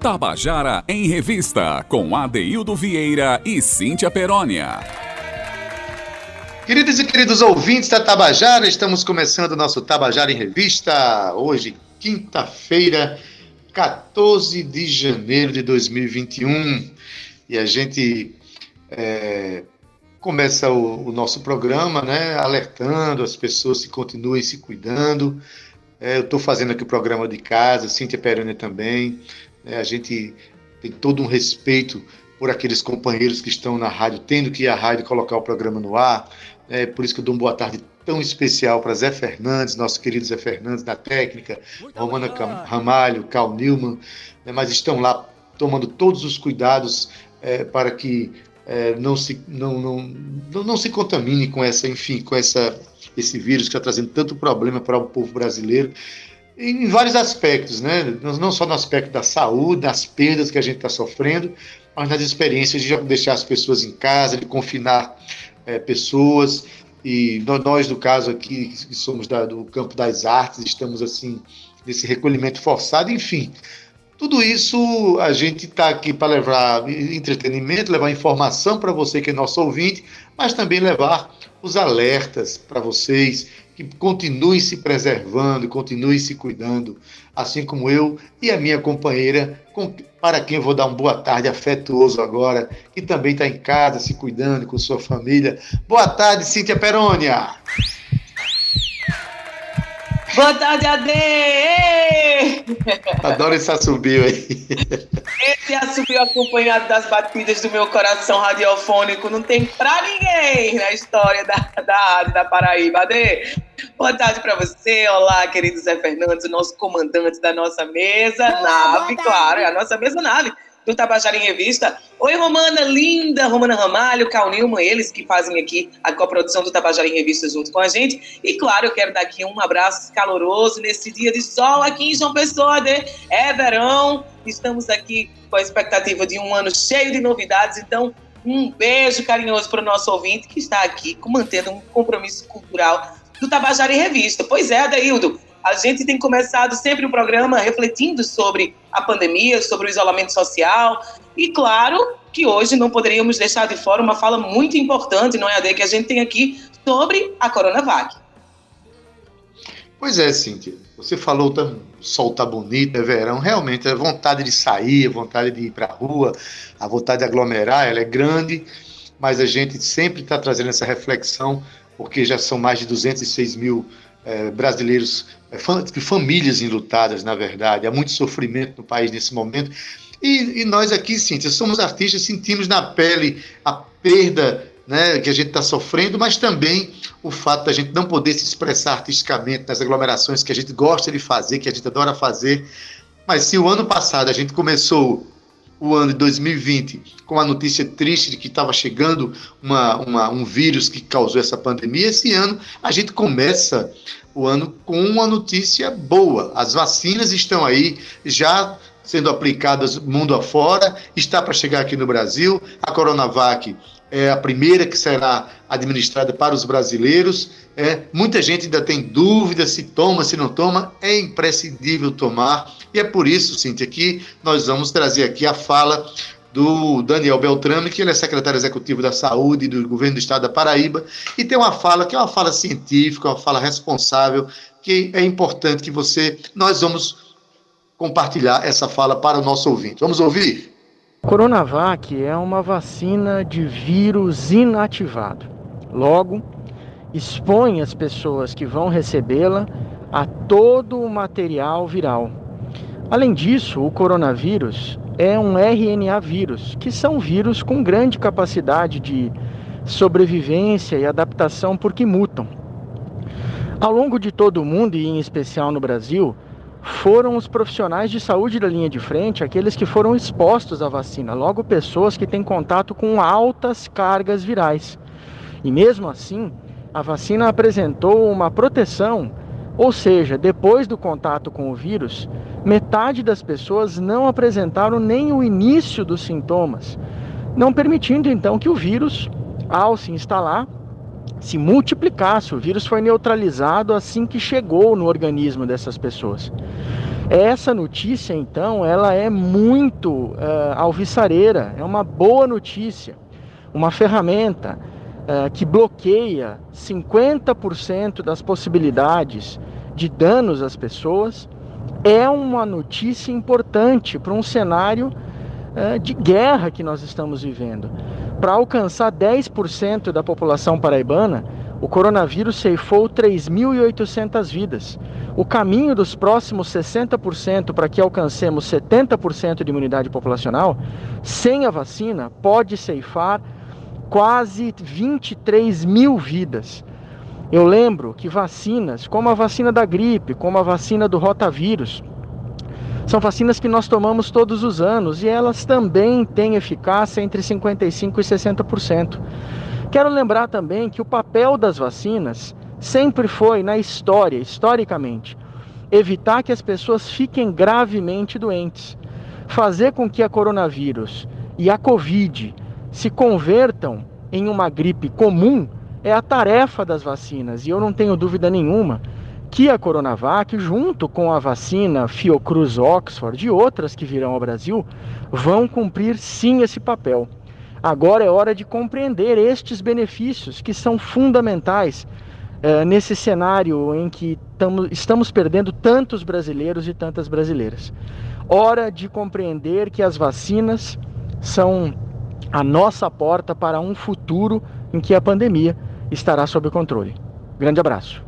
Tabajara em Revista, com Adeildo Vieira e Cíntia Perónia. Queridos e queridos ouvintes da Tabajara, estamos começando o nosso Tabajara em Revista. Hoje, quinta-feira, 14 de janeiro de 2021. E a gente é, começa o, o, nosso programa, né, alertando as pessoas que continuem se cuidando. É, eu estou fazendo aqui o programa de casa, Cíntia Perânia também. É, a gente tem todo um respeito por aqueles companheiros que estão na rádio, tendo que ir à rádio colocar o programa no ar. É por isso que eu dou uma boa tarde tão especial para Zé Fernandes, nosso querido Zé Fernandes da técnica, Romana. Ramalho, Carl Newman, né, mas estão lá tomando todos os cuidados é, para que é, não, se, não, não, não, não, se contamine com essa, enfim, com essa, esse vírus que está trazendo tanto problema para o povo brasileiro em vários aspectos, né? Não só no aspecto da saúde, das perdas que a gente está sofrendo, mas nas experiências de deixar as pessoas em casa, de confinar é, pessoas. E nós, no caso aqui, que somos da, do campo das artes, estamos assim nesse recolhimento forçado, enfim. Tudo isso a gente está aqui para levar entretenimento, levar informação para você que é nosso ouvinte, mas também levar os alertas para vocês que continuem se preservando, continuem se cuidando, assim como eu e a minha companheira, para quem eu vou dar uma boa tarde afetuoso agora, que também está em casa se cuidando com sua família. Boa tarde, Cíntia Perônia. Boa tarde, Ade! Adoro esse assobio aí. Esse assobio acompanhado das batidas do meu coração radiofônico não tem pra ninguém na história da, da rádio da Paraíba. Ade, boa tarde pra você. Olá, querido Zé Fernandes, o nosso comandante da nossa mesa, nave, claro, é a nossa mesa nave do Tabajara em Revista. Oi, Romana, linda, Romana Ramalho, Cal eles que fazem aqui a coprodução do Tabajara em Revista junto com a gente. E claro, eu quero dar aqui um abraço caloroso nesse dia de sol aqui em João Pessoa. Né? É verão, estamos aqui com a expectativa de um ano cheio de novidades, então um beijo carinhoso para o nosso ouvinte que está aqui mantendo um compromisso cultural do Tabajara em Revista. Pois é, Adaildo, a gente tem começado sempre o programa refletindo sobre a pandemia, sobre o isolamento social. E claro que hoje não poderíamos deixar de fora uma fala muito importante, não é, Ade, que a gente tem aqui sobre a Coronavac. Pois é, Cíntia. Você falou que o sol tá bonito, é verão. Realmente, a vontade de sair, a vontade de ir para a rua, a vontade de aglomerar, ela é grande, mas a gente sempre está trazendo essa reflexão, porque já são mais de 206 mil é, brasileiros, é, famílias enlutadas, na verdade. Há muito sofrimento no país nesse momento. E, e nós aqui, Cíntia, somos artistas, sentimos na pele a perda né, que a gente está sofrendo, mas também o fato da gente não poder se expressar artisticamente nas aglomerações que a gente gosta de fazer, que a gente adora fazer. Mas se o ano passado a gente começou o ano de 2020 com a notícia triste de que estava chegando uma, uma, um vírus que causou essa pandemia, esse ano a gente começa o ano com uma notícia boa. As vacinas estão aí já sendo aplicadas mundo afora, está para chegar aqui no Brasil. A Coronavac é a primeira que será administrada para os brasileiros. É, muita gente ainda tem dúvida se toma, se não toma. É imprescindível tomar. E é por isso, Cintia, que nós vamos trazer aqui a fala do Daniel Beltrame, que ele é secretário executivo da Saúde do governo do estado da Paraíba, e tem uma fala que é uma fala científica, uma fala responsável, que é importante que você, nós vamos compartilhar essa fala para o nosso ouvinte. Vamos ouvir? Coronavac é uma vacina de vírus inativado. Logo, expõe as pessoas que vão recebê-la a todo o material viral. Além disso, o coronavírus é um RNA vírus, que são vírus com grande capacidade de sobrevivência e adaptação porque mutam. Ao longo de todo o mundo e em especial no Brasil, foram os profissionais de saúde da linha de frente, aqueles que foram expostos à vacina, logo pessoas que têm contato com altas cargas virais. E mesmo assim, a vacina apresentou uma proteção Ou seja, depois do contato com o vírus, metade das pessoas não apresentaram nem o início dos sintomas, não permitindo então que o vírus, ao se instalar, se multiplicasse. O vírus foi neutralizado assim que chegou no organismo dessas pessoas. Essa notícia, então, ela é muito uh, alvissareira, é uma boa notícia, uma ferramenta uh, que bloqueia 50% das possibilidades de danos às pessoas. É uma notícia importante para um cenário uh, de guerra que nós estamos vivendo. Para alcançar 10% da população paraibana, o coronavírus ceifou 3.800 vidas. O caminho dos próximos 60% para que alcancemos 70% de imunidade populacional, sem a vacina, pode ceifar quase 23 mil vidas. Eu lembro que vacinas, como a vacina da gripe, como a vacina do rotavírus, são vacinas que nós tomamos todos os anos e elas também têm eficácia entre 55% e 60%. Quero lembrar também que o papel das vacinas sempre foi, na história, historicamente, evitar que as pessoas fiquem gravemente doentes, fazer com que a coronavírus e a Covid se convertam em uma gripe comum é a tarefa das vacinas. E eu não tenho dúvida nenhuma que a Coronavac, junto com a vacina Fiocruz Oxford e outras que virão ao Brasil, vão cumprir sim esse papel. Agora é hora de compreender estes benefícios que são fundamentais é, nesse cenário em que tamo, estamos perdendo tantos brasileiros e tantas brasileiras. Hora de compreender que as vacinas são a nossa porta para um futuro em que a pandemia estará sob controle. Grande abraço.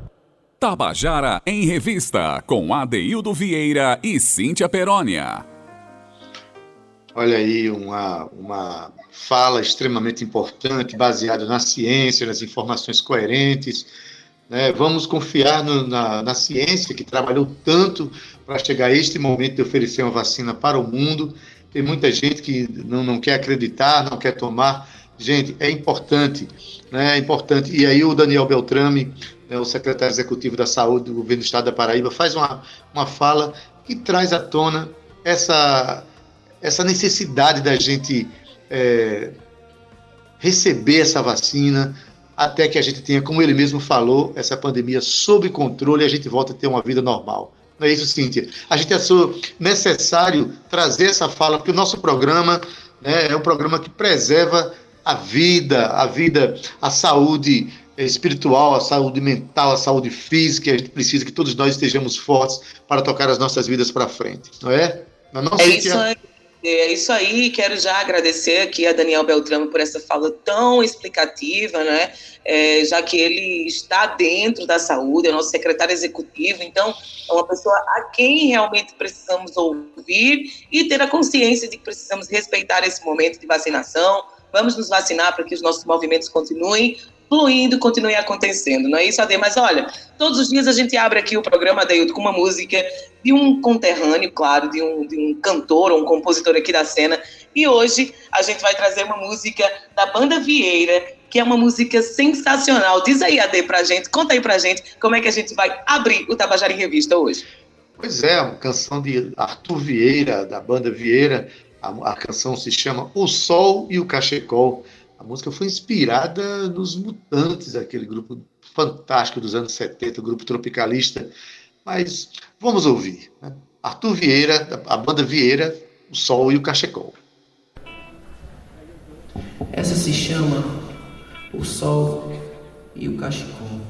Tabajara em Revista, com Adeildo Vieira e Cíntia Perónia. Olha aí, uma, uma fala extremamente importante, baseada na ciência, nas informações coerentes. Né? Vamos confiar no, na, na ciência, que trabalhou tanto para chegar a este momento de oferecer uma vacina para o mundo. Tem muita gente que não, não quer acreditar, não quer tomar. Gente, é importante, né? é importante. E aí o Daniel Beltrame, né, o secretário executivo da Saúde do governo do Estado da Paraíba, faz uma, uma fala que traz à tona essa essa necessidade da gente é, receber essa vacina até que a gente tenha, como ele mesmo falou, essa pandemia sob controle e a gente volta a ter uma vida normal. Não é isso, Cíntia? A gente achou necessário trazer essa fala, porque o nosso programa né, é um programa que preserva a vida, a vida, a saúde espiritual, a saúde mental, a saúde física. A gente precisa que todos nós estejamos fortes para tocar as nossas vidas para frente, não é? Não, é isso aí. É isso aí, quero já agradecer aqui a Daniel Beltrame por essa fala tão explicativa, né? É, já que ele está dentro da saúde, é nosso secretário executivo, então é uma pessoa a quem realmente precisamos ouvir e ter a consciência de que precisamos respeitar esse momento de vacinação. Vamos nos vacinar para que os nossos movimentos continuem fluindo, continue acontecendo, não é isso, Ade? Mas olha, todos os dias a gente abre aqui o programa Adeildo com uma música de um conterrâneo, claro, de um, de um cantor ou um compositor aqui da cena. E hoje a gente vai trazer uma música da Banda Vieira, que é uma música sensacional. Diz aí, Ade, pra gente, conta aí pra gente como é que a gente vai abrir o Tabajara em Revista hoje. Pois é, uma canção de Arthur Vieira, da Banda Vieira. A, a canção se chama O Sol e o Cachecol. A música foi inspirada nos Mutantes, aquele grupo fantástico dos anos 70, o grupo tropicalista. Mas vamos ouvir. Né? Arthur Vieira, a banda Vieira, o Sol e o Cachecol. Essa se chama O Sol e o Cachecol.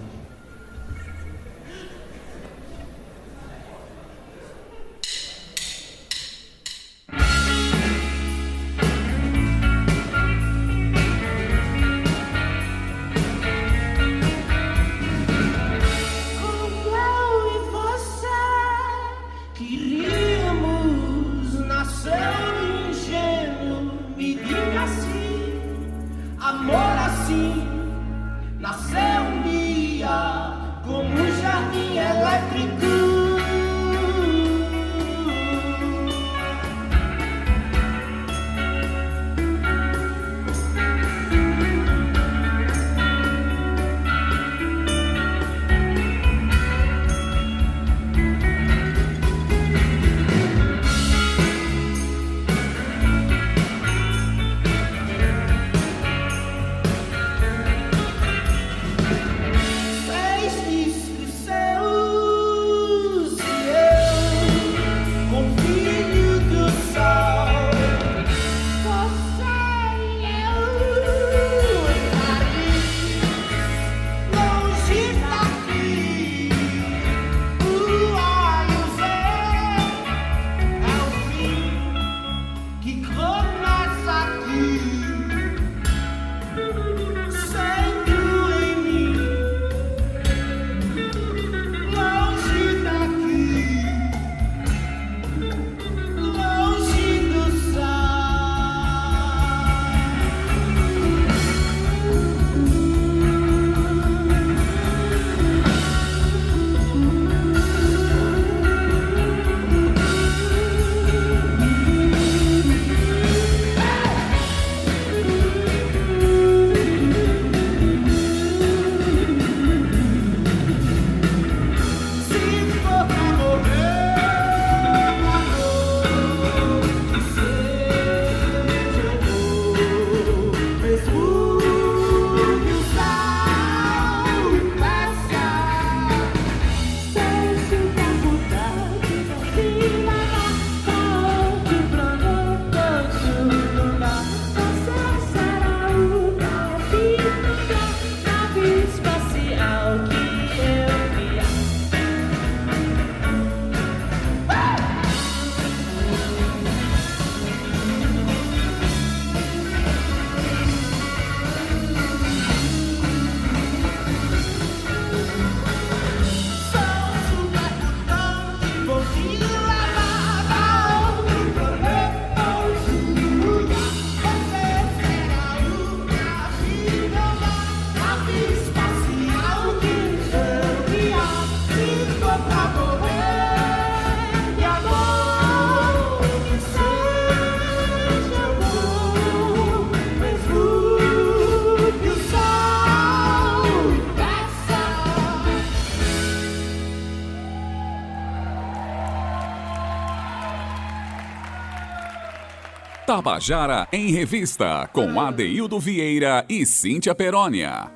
Tabajara em Revista, com Adeildo Vieira e Cíntia Perónia.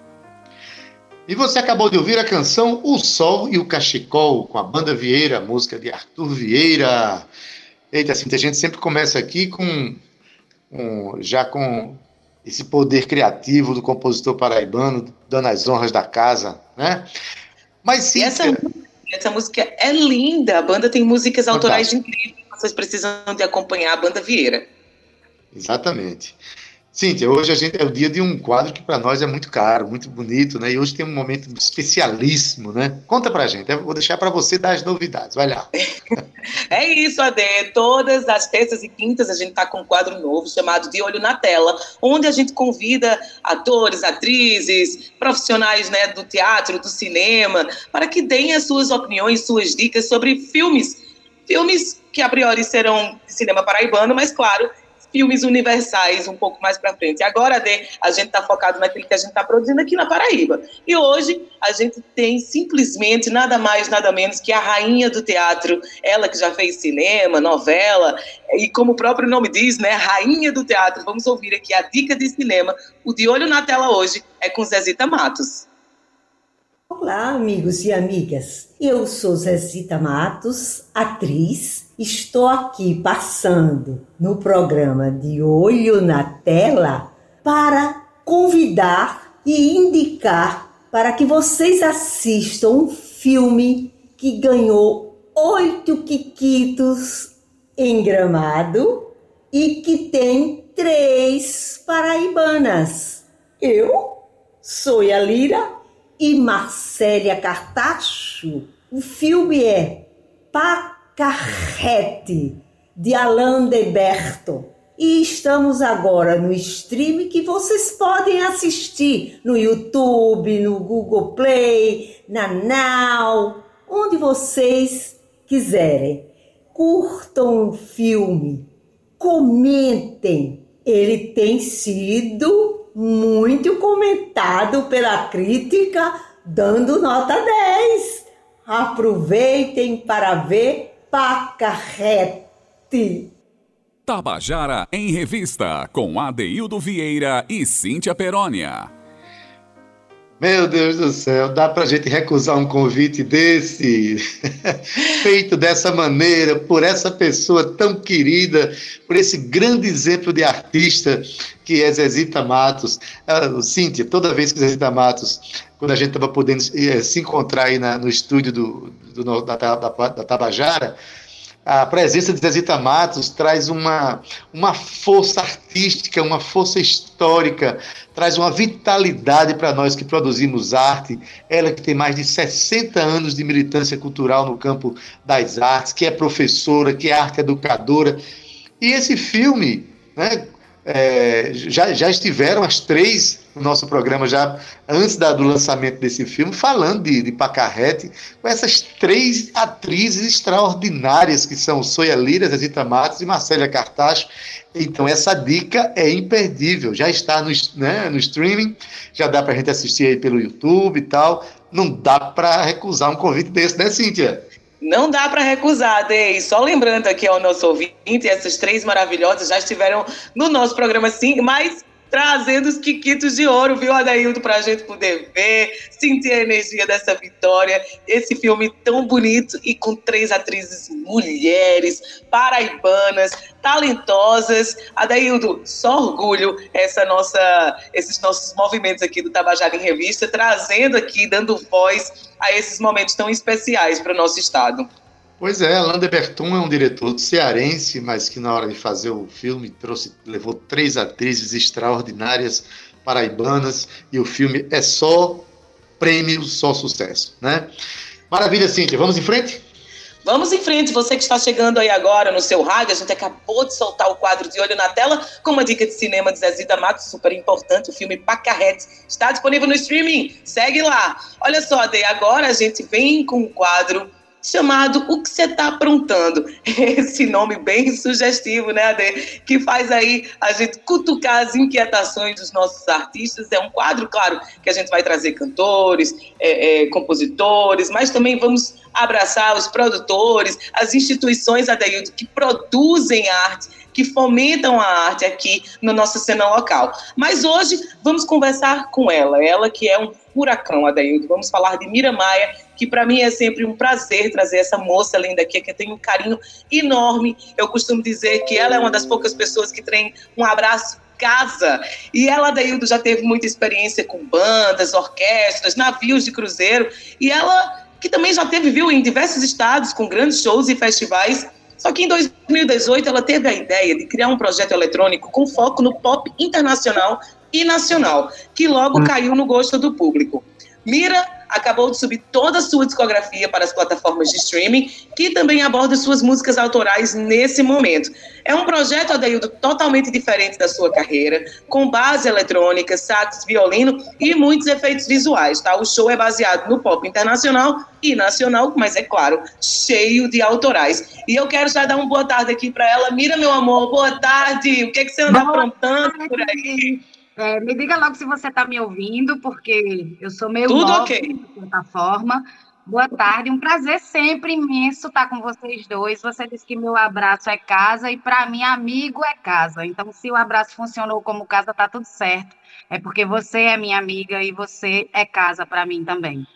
E você acabou de ouvir a canção O Sol e o Cachecol, com a banda Vieira, música de Arthur Vieira. Eita, Cíntia, a gente sempre começa aqui com, com já com esse poder criativo do compositor paraibano, dando as honras da casa, né? Mas sim. Essa, essa, música é linda. A banda tem músicas autorais incríveis. Vocês precisam de acompanhar a banda Vieira. Exatamente. Cíntia, hoje a gente é o dia de um quadro que para nós é muito caro, muito bonito, né? E hoje tem um momento especialíssimo, né? Conta pra gente, eu vou deixar para você dar as novidades, vai lá. é isso, Ade. Todas as terças e quintas a gente tá com um quadro novo chamado De Olho na Tela, onde a gente convida atores, atrizes, profissionais né, do teatro, do cinema, para que deem as suas opiniões, suas dicas sobre filmes. Filmes que a priori serão de cinema paraibano, mas claro, filmes universais um pouco mais para frente. Agora, Dê, a gente está focado naquilo que a gente está produzindo aqui na Paraíba. E hoje a gente tem simplesmente nada mais, nada menos que a rainha do teatro, ela que já fez cinema, novela, e como o próprio nome diz, né, rainha do teatro. Vamos ouvir aqui a dica de cinema. O de olho na tela hoje é com Zezita Matos. Olá, amigos e amigas. Eu sou Zezita Matos, atriz. Estou aqui passando no programa de Olho na Tela para convidar e indicar para que vocês assistam um filme que ganhou oito quiquitos em Gramado e que tem três paraibanas. Eu sou a Lira e Marcélia Cartacho. O filme é Pacarrete, de Alain de Berto. E estamos agora no stream que vocês podem assistir no YouTube, no Google Play, na Now, onde vocês quiserem. Curtam o filme, comentem. Ele tem sido muito comentado pela crítica, dando nota 10. Aproveitem para ver Pacarrete. Tabajara em Revista, com Adeildo Vieira e Cíntia Perónia. Meu Deus do céu, dá para a gente recusar um convite desse, feito dessa maneira, por essa pessoa tão querida, por esse grande exemplo de artista que é Zezita Matos. Uh, Cíntia, toda vez que Zezita Matos, quando a gente estava podendo uh, se encontrar aí na, no estúdio do, do da, da, da Tabajara, a presença de Zezita Matos traz uma, uma força artística, uma força histórica, traz uma vitalidade para nós que produzimos arte. Ela que tem mais de 60 anos de militância cultural no campo das artes, que é professora, que é arte educadora. E esse filme, né, é, já, já estiveram as três no nosso programa, já antes da, do lançamento desse filme, falando de, de Pacarrete, com essas três atrizes extraordinárias que são Soia Lira, Zezita Matos e Marcélia Cartacho. Então, essa dica é imperdível. Já está no, né, no streaming, já dá para a gente assistir aí pelo YouTube e tal. Não dá para recusar um convite desse, né, Cíntia? Não dá para recusar, Dei. Só lembrando aqui ao nosso ouvinte, essas três maravilhosas já estiveram no nosso programa sim, mas trazendo os quiquitos de ouro, viu, Adaildo, para a gente poder ver, sentir a energia dessa vitória. Esse filme tão bonito e com três atrizes mulheres, paraibanas, talentosas. Adaildo, só orgulho essa nossa, esses nossos movimentos aqui do Tabajara em Revista, trazendo aqui, dando voz a esses momentos tão especiais para o nosso estado. Pois é, Alain de Berton é um diretor cearense, mas que na hora de fazer o filme trouxe, levou três atrizes extraordinárias paraibanas e o filme é só prêmio, só sucesso, né? Maravilha, Cíntia, vamos em frente? Vamos em frente, você que está chegando aí agora no seu rádio, a gente acabou de soltar o quadro de olho na tela com uma dica de cinema de Zezida Matos, super importante, o filme Pacarrete. Está disponível no streaming, segue lá. Olha só, Ade, agora a gente vem com o quadro chamado O que você está aprontando. Esse nome bem sugestivo, né, Ade? Que faz aí a gente cutucar as inquietações dos nossos artistas. É um quadro, claro, que a gente vai trazer cantores, é, é, compositores, mas também vamos abraçar os produtores, as instituições, Adeildo, que produzem arte que fomentam a arte aqui na nossa cena local. Mas hoje vamos conversar com ela, ela que é um furacão, Adaildo. Vamos falar de Mira Maia, que para mim é sempre um prazer trazer essa moça linda aqui, que tem um carinho enorme. Eu costumo dizer que ela é uma das poucas pessoas que tem um abraço casa. E ela, Daildo, já teve muita experiência com bandas, orquestras, navios de cruzeiro. E ela, que também já teve, viu, em diversos estados, com grandes shows e festivais. Só que em 2018 ela teve a ideia de criar um projeto eletrônico com foco no pop internacional e nacional, que logo hum. caiu no gosto do público. Mira acabou de subir toda a sua discografia para as plataformas de streaming, que também aborda suas músicas autorais nesse momento. É um projeto, Adeildo, totalmente diferente da sua carreira, com base eletrônica, sax, violino e muitos efeitos visuais, tá? O show é baseado no pop internacional e nacional, mas é claro, cheio de autorais. E eu quero já dar uma boa tarde aqui para ela. Mira, meu amor, boa tarde. O que, é que você anda boa aprontando tarde. por aí? É, me diga logo se você está me ouvindo, porque eu sou meio Tudo nova okay. na plataforma. Boa tarde, um prazer sempre imenso estar com vocês dois. Você disse que meu abraço é casa e para mim amigo é casa. Então, se o abraço funcionou como casa, tá tudo certo. É porque você é minha amiga e você é casa para mim também.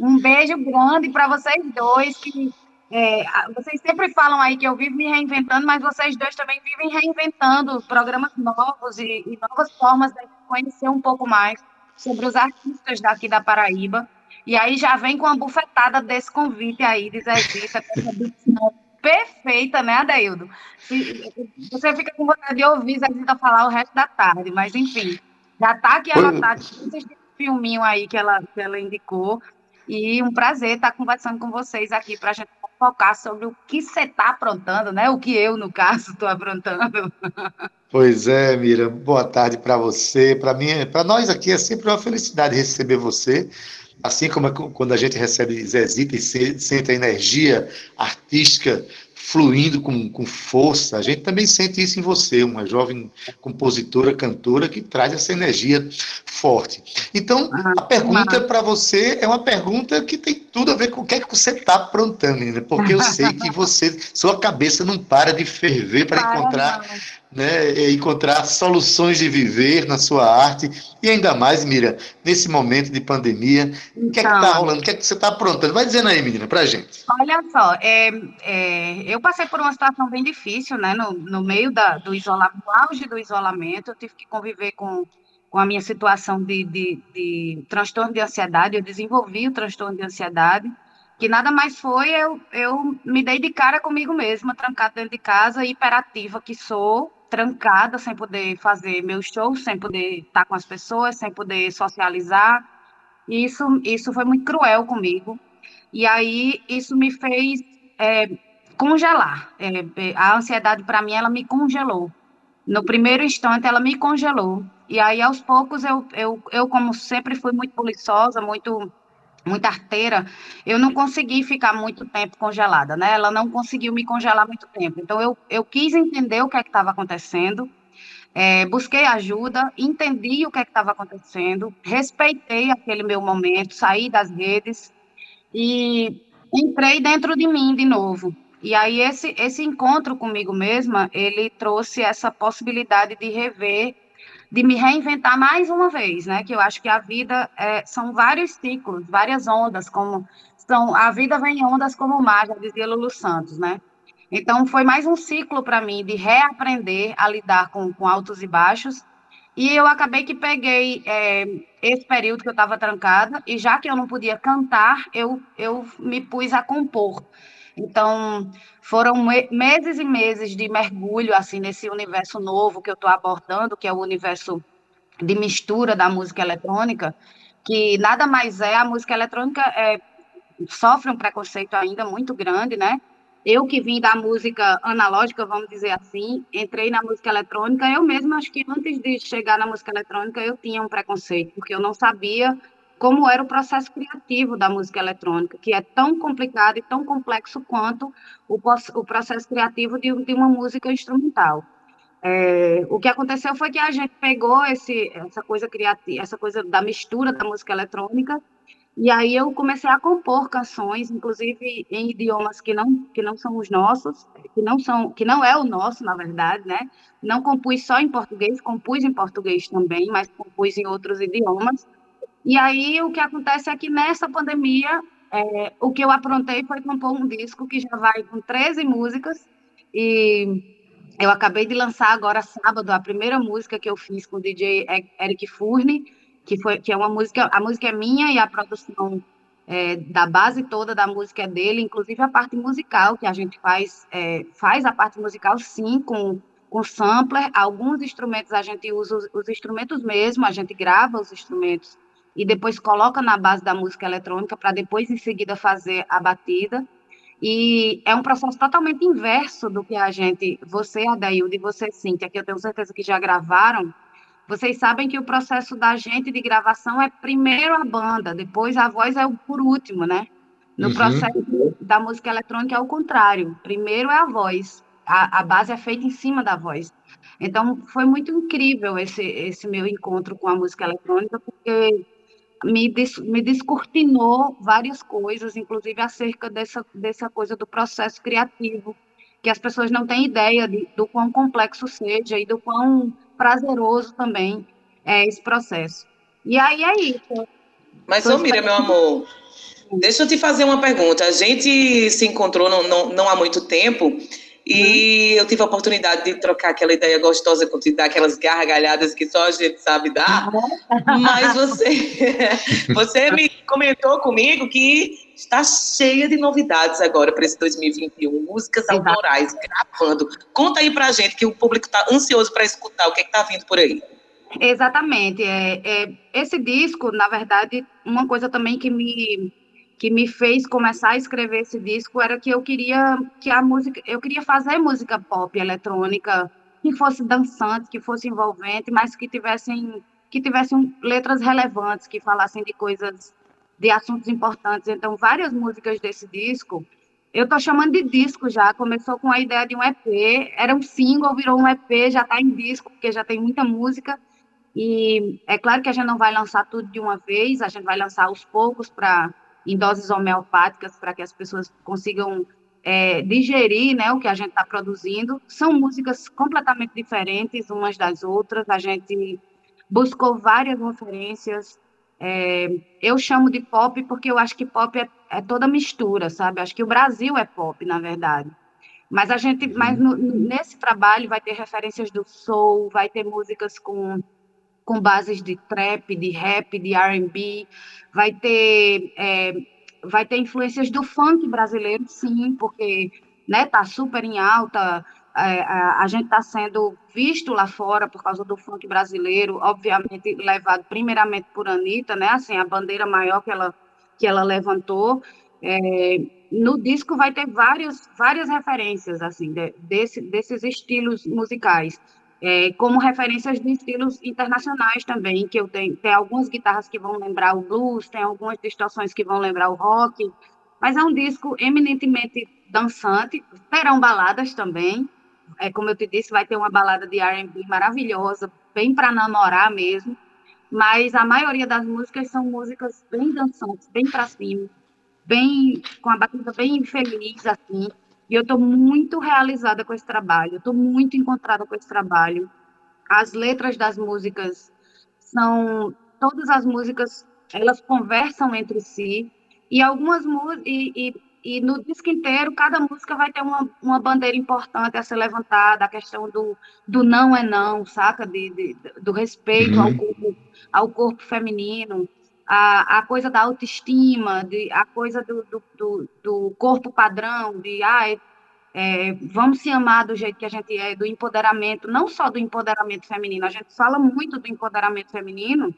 Um beijo grande para vocês dois que é, vocês sempre falam aí que eu vivo me reinventando, mas vocês dois também vivem reinventando programas novos e, e novas formas de conhecer um pouco mais sobre os artistas daqui da Paraíba. E aí já vem com uma bufetada desse convite aí de Zé Zita, perfeita, né, Adaildo? Você fica com vontade de ouvir Zé Zita falar o resto da tarde, mas enfim, já está aqui anotado esse filminho aí que ela, que ela indicou. E um prazer estar conversando com vocês aqui para a gente focar sobre o que você está aprontando, né? O que eu, no caso, estou aprontando. Pois é, Mira. Boa tarde para você. Para mim, para nós aqui é sempre uma felicidade receber você. Assim como é quando a gente recebe Zezita e sente a energia artística fluindo com, com força. A gente também sente isso em você, uma jovem compositora, cantora que traz essa energia forte. Então, ah, a pergunta para você é uma pergunta que tem tudo a ver com o que é que você está aprontando, né? porque eu sei que você, sua cabeça não para de ferver para encontrar né, encontrar soluções de viver na sua arte. E ainda mais, Mira, nesse momento de pandemia, então, o que é que está então. rolando? O que é que você está aprontando? Vai dizendo aí, menina, para gente. Olha só, é, é, eu passei por uma situação bem difícil, né? No, no meio da, do isolamento, no auge do isolamento, eu tive que conviver com, com a minha situação de, de, de transtorno de ansiedade. Eu desenvolvi o transtorno de ansiedade que nada mais foi eu, eu me dei de cara comigo mesma, trancada dentro de casa, hiperativa que sou, trancada, sem poder fazer meus shows, sem poder estar com as pessoas, sem poder socializar. Isso, isso foi muito cruel comigo. E aí isso me fez é, congelar. É, a ansiedade para mim ela me congelou. No primeiro instante ela me congelou. E aí aos poucos eu, eu, eu como sempre fui muito buliçosa, muito muita arteira, eu não consegui ficar muito tempo congelada, né? Ela não conseguiu me congelar muito tempo. Então, eu, eu quis entender o que é que estava acontecendo, é, busquei ajuda, entendi o que é que estava acontecendo, respeitei aquele meu momento, saí das redes e entrei dentro de mim de novo. E aí, esse, esse encontro comigo mesma, ele trouxe essa possibilidade de rever de me reinventar mais uma vez, né? Que eu acho que a vida é, são vários ciclos, várias ondas, como são a vida vem em ondas como o mar, já dizia Lulu Santos, né? Então foi mais um ciclo para mim de reaprender a lidar com, com, altos e baixos. E eu acabei que peguei é, esse período que eu estava trancada e já que eu não podia cantar, eu eu me pus a compor. Então, foram meses e meses de mergulho assim nesse universo novo que eu estou abordando, que é o universo de mistura da música eletrônica, que nada mais é a música eletrônica é, sofre um preconceito ainda muito grande, né? Eu que vim da música analógica, vamos dizer assim, entrei na música eletrônica, eu mesma acho que antes de chegar na música eletrônica eu tinha um preconceito, porque eu não sabia como era o processo criativo da música eletrônica, que é tão complicado e tão complexo quanto o, o processo criativo de, de, uma música instrumental. É, o que aconteceu foi que a gente pegou esse, essa coisa criativa, essa coisa da mistura da música eletrônica E aí eu comecei a compor canções, inclusive em idiomas que não que não são os nossos, que não são que não é o nosso, na verdade, né? Não compus só em português, compus em português também, mas compus em outros idiomas. E aí o que acontece é que nessa pandemia, é, o que eu aprontei foi compor um disco que já vai com 13 músicas. E eu acabei de lançar agora sábado a primeira música que eu fiz com o DJ Eric Furni que foi que é uma música, a música é minha e a produção é, da base toda da música é dele, inclusive a parte musical que a gente faz, é, faz a parte musical sim com com sampler, alguns instrumentos a gente usa os, os instrumentos mesmo, a gente grava os instrumentos e depois coloca na base da música eletrônica para depois em seguida fazer a batida. E é um processo totalmente inverso do que a gente, você, Adaildo, e você, Cíntia, que eu tenho certeza que já gravaram, vocês sabem que o processo da gente de gravação é primeiro a banda, depois a voz é o por último, né? No uhum. processo da música eletrônica é o contrário. Primeiro é a voz. A, a base é feita em cima da voz. Então, foi muito incrível esse, esse meu encontro com a música eletrônica, porque me, des, me descortinou várias coisas, inclusive acerca dessa, dessa coisa do processo criativo, que as pessoas não têm ideia de, do quão complexo seja e do quão prazeroso também é, esse processo. E aí é isso. Mas, ô Miriam, meu amor, deixa eu te fazer uma pergunta. A gente se encontrou não, não, não há muito tempo e uhum. eu tive a oportunidade de trocar aquela ideia gostosa contigo, dar aquelas gargalhadas que só a gente sabe dar. Mas você, você me comentou comigo que está cheia de novidades agora para esse 2021, músicas autorais, gravando. Conta aí para a gente que o público está ansioso para escutar o que é está vindo por aí. Exatamente. É, é, esse disco, na verdade, uma coisa também que me que me fez começar a escrever esse disco era que eu queria que a música, eu queria fazer música pop eletrônica que fosse dançante, que fosse envolvente, mas que tivessem que tivessem letras relevantes, que falassem de coisas de assuntos importantes. Então, várias músicas desse disco, eu estou chamando de disco já. Começou com a ideia de um EP, era um single, virou um EP, já está em disco, porque já tem muita música. E é claro que a gente não vai lançar tudo de uma vez, a gente vai lançar aos poucos para em doses homeopáticas para que as pessoas consigam é, digerir né, o que a gente está produzindo. São músicas completamente diferentes umas das outras. A gente buscou várias referências é, eu chamo de pop porque eu acho que pop é, é, toda mistura, sabe? Acho que o Brasil é pop, na verdade. Mas a gente, mas no, nesse trabalho vai ter referências do soul, vai ter músicas com com bases de trap, de rap, de R&B, vai ter é, vai ter influências do funk brasileiro, sim, porque né, tá super em alta é, a, a, gente está sendo visto lá fora por causa do funk brasileiro, obviamente levado primeiramente por Anitta, né? Assim, a bandeira maior que ela, que ela levantou. É, no disco vai ter várias, várias referências, assim, de, desse, desses estilos musicais. É, como referências de estilos internacionais também, que eu tenho, tem algumas guitarras que vão lembrar o blues, tem algumas distorções que vão lembrar o rock, mas é um disco eminentemente dançante, terão baladas também, é, como eu te disse, vai ter uma balada de R&B maravilhosa, bem para namorar mesmo. Mas a maioria das músicas são músicas bem dançantes, bem para cima, bem com a batida bem feliz assim. E eu estou muito realizada com esse trabalho, estou muito encontrada com esse trabalho. As letras das músicas são todas as músicas, elas conversam entre si e algumas e, e e no disco inteiro, cada música vai ter uma, uma bandeira importante a ser levantada, a questão do, do não é não, saca? De, de do respeito uhum. ao, corpo, ao corpo feminino, a, a coisa da autoestima, de, a coisa do, do, do, do corpo padrão, de ai, é, vamos se amar do jeito que a gente é, do empoderamento, não só do empoderamento feminino, a gente fala muito do empoderamento feminino,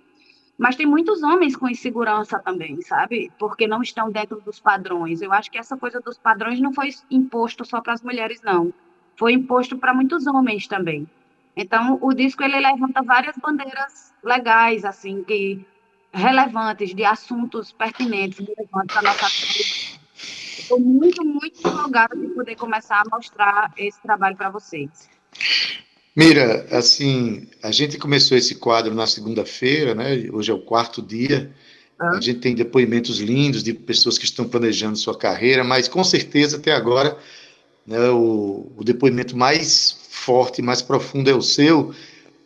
mas tem muitos homens com insegurança também, sabe? Porque não estão dentro dos padrões. Eu acho que essa coisa dos padrões não foi imposto só para as mulheres, não. Foi imposto para muitos homens também. Então, o disco ele levanta várias bandeiras legais, assim, que relevantes, de assuntos pertinentes, relevantes à nossa. Estou muito, muito empolgada de poder começar a mostrar esse trabalho para vocês. Mira, assim, a gente começou esse quadro na segunda-feira, né? Hoje é o quarto dia, A gente tem depoimentos lindos de pessoas que estão planejando sua carreira, mas com certeza até agora né, o, o depoimento mais forte, mais profundo é o seu,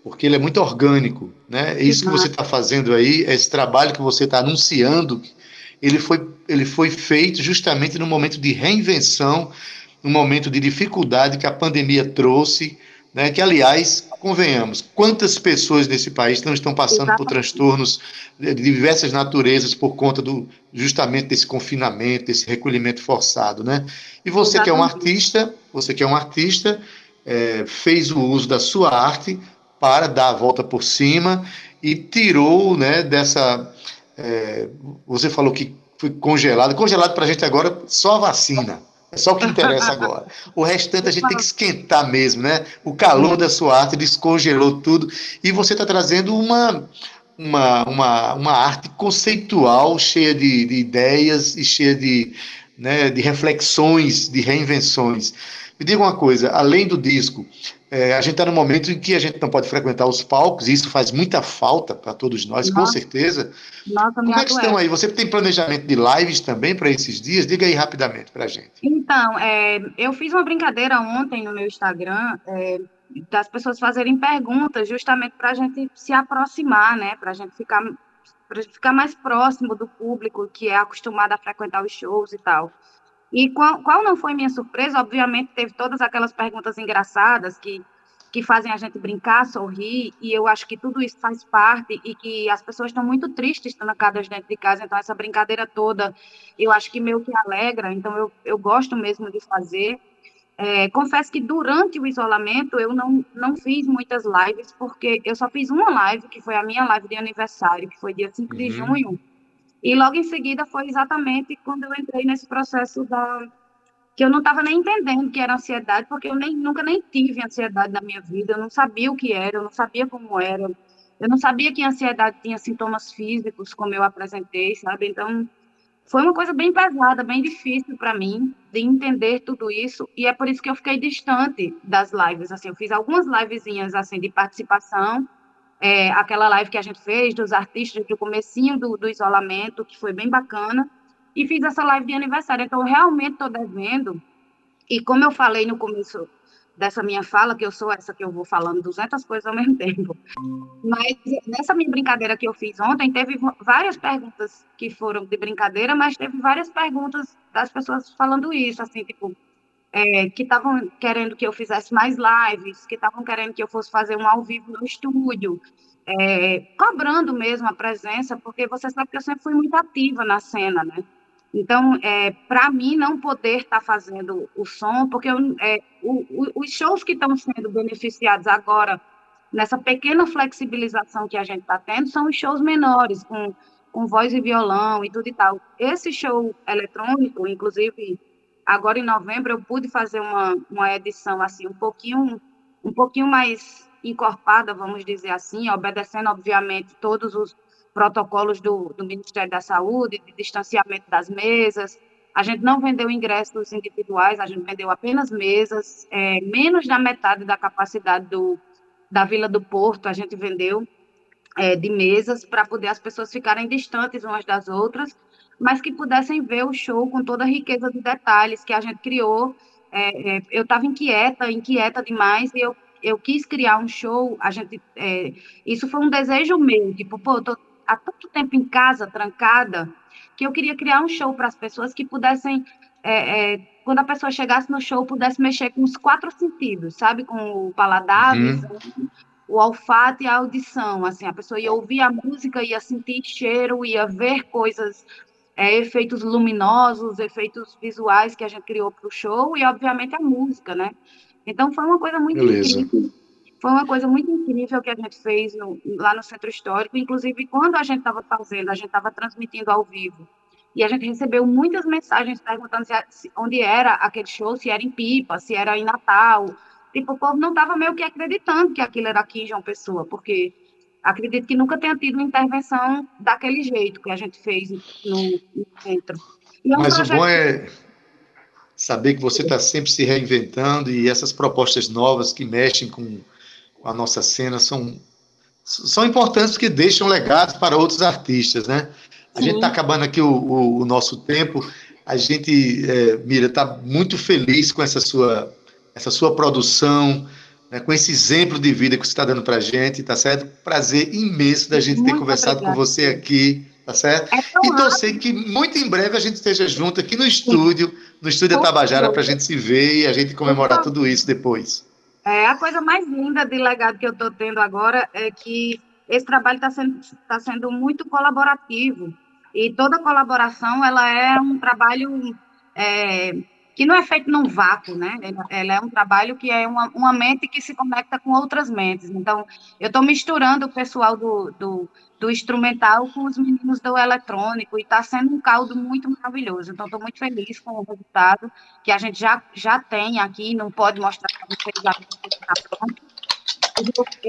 porque ele é muito orgânico, né? É isso que você está fazendo aí, esse trabalho que você está anunciando, ele foi, ele foi feito justamente no momento de reinvenção, no momento de dificuldade que a pandemia trouxe, né? Que aliás, convenhamos, quantas pessoas nesse país não estão passando Exatamente. por transtornos de diversas naturezas por conta do justamente desse confinamento, desse recolhimento forçado, né? E você Exatamente. que é um artista, você que é um artista, é, fez o uso da sua arte para dar a volta por cima e tirou, né, dessa é, você falou que foi congelado, congelado para a gente agora só a vacina. É só o que interessa agora. O restante a gente tem que esquentar mesmo, né? O calor da sua arte descongelou tudo. E você está trazendo uma, uma, uma, uma arte conceitual, cheia de, de ideias e cheia de, né, de reflexões, de reinvenções. Me diga uma coisa, além do disco, é, a gente está num momento em que a gente não pode frequentar os palcos, e isso faz muita falta para todos nós, Nossa. com certeza. Nossa, Como é que estão aí? Você tem planejamento de lives também para esses dias? Diga aí rapidamente para a gente. Então, é, eu fiz uma brincadeira ontem no meu Instagram, é, das pessoas fazerem perguntas, justamente para a gente se aproximar, né? Para a gente ficar para ficar mais próximo do público que é acostumado a frequentar os shows e tal. E qual, qual não foi minha surpresa? Obviamente, teve todas aquelas perguntas engraçadas que, que fazem a gente brincar, sorrir, e eu acho que tudo isso faz parte e que as pessoas estão muito tristes trancadas dentro de casa, então essa brincadeira toda, eu acho que meio que alegra, então eu, eu gosto mesmo de fazer. É, confesso que durante o isolamento eu não, não fiz muitas lives, porque eu só fiz uma live, que foi a minha live de aniversário, que foi dia 5 uhum. de junho, e logo em seguida foi exatamente quando eu entrei nesse processo da que eu não estava nem entendendo que era ansiedade, porque eu nem, nunca nem tive ansiedade na minha vida, eu não sabia o que era, eu não sabia como era, eu não sabia que a ansiedade tinha sintomas físicos, como eu apresentei, sabe? Então, foi uma coisa bem pesada, bem difícil para mim de entender tudo isso, e é por isso que eu fiquei distante das lives, assim, eu fiz algumas livezinhas, assim, de participação, é, aquela live que a gente fez dos artistas do comecinho do, do isolamento, que foi bem bacana, e fiz essa live de aniversário. Então, realmente estou devendo, e como eu falei no começo dessa minha fala, que eu sou essa que eu vou falando 200 coisas ao mesmo tempo, mas nessa minha brincadeira que eu fiz ontem, teve várias perguntas que foram de brincadeira, mas teve várias perguntas das pessoas falando isso, assim, tipo, é, que estavam querendo que eu fizesse mais lives, que estavam querendo que eu fosse fazer um ao vivo no estúdio, é, cobrando mesmo a presença, porque você sabe que eu sempre fui muito ativa na cena, né? Então, é, para mim, não poder estar tá fazendo o som, porque eu, é, o, o, os shows que estão sendo beneficiados agora, nessa pequena flexibilização que a gente está tendo, são os shows menores, com, com voz e violão e tudo e tal. Esse show eletrônico, inclusive, agora em novembro eu pude fazer uma, uma edição assim um pouquinho um pouquinho mais encorpada, vamos dizer assim, obedecendo obviamente todos os protocolos do, do Ministério da Saúde, de distanciamento das mesas. A gente não vendeu ingressos individuais, a gente vendeu apenas mesas, é, menos da metade da capacidade do, da Vila do Porto, a gente vendeu é, de mesas para poder as pessoas ficarem distantes umas das outras mas que pudessem ver o show com toda a riqueza de detalhes que a gente criou. É, é, eu estava inquieta, inquieta demais, e eu, eu quis criar um show. A gente, é, isso foi um desejo meu, tipo, pô, eu tô há tanto tempo em casa, trancada, que eu queria criar um show para as pessoas que pudessem, é, é, quando a pessoa chegasse no show, pudesse mexer com os quatro sentidos, sabe? Com o paladar, uhum. o olfato e a audição. Assim, a pessoa ia ouvir a música, ia sentir cheiro, ia ver coisas é, efeitos luminosos, efeitos visuais que a gente criou para o show e, obviamente, a música, né? Então, foi uma coisa muito Beleza. incrível. Foi uma coisa muito incrível que a gente fez no, lá no Centro Histórico. Inclusive, quando a gente estava fazendo, a gente estava transmitindo ao vivo. E a gente recebeu muitas mensagens perguntando se, onde era aquele show, se era em Pipa, se era em Natal. Tipo, o povo não estava meio que acreditando que aquilo era aqui em João Pessoa, porque acredito que nunca tenha tido uma intervenção daquele jeito que a gente fez no, no centro. É um Mas o bom é saber que você está sempre se reinventando e essas propostas novas que mexem com, a nossa cena são, são importantes porque deixam legados para outros artistas, né? A gente está acabando aqui o, o, o, nosso tempo. A gente, é, Mira, está muito feliz com essa sua, essa sua produção, né, com esse exemplo de vida que você está dando para a gente, tá certo? Prazer imenso da gente muito ter conversado obrigada. com você aqui, tá certo? É e torcer que muito em breve a gente esteja junto aqui no estúdio, no estúdio da Tabajara, para a gente se ver e a gente comemorar tudo isso depois. É, a coisa mais linda de legado que eu estou tendo agora é que esse trabalho está sendo, tá sendo muito colaborativo. E toda colaboração, ela é um trabalho é, que não é feito num vácuo, né? Ela é um trabalho que é uma, uma mente que se conecta com outras mentes. Então, eu estou misturando o pessoal do, do, do, instrumental com os meninos do eletrônico e está sendo um caldo muito maravilhoso. Então, estou muito feliz com o resultado que a gente já, já tem aqui, não pode mostrar para vocês agora que está pronto.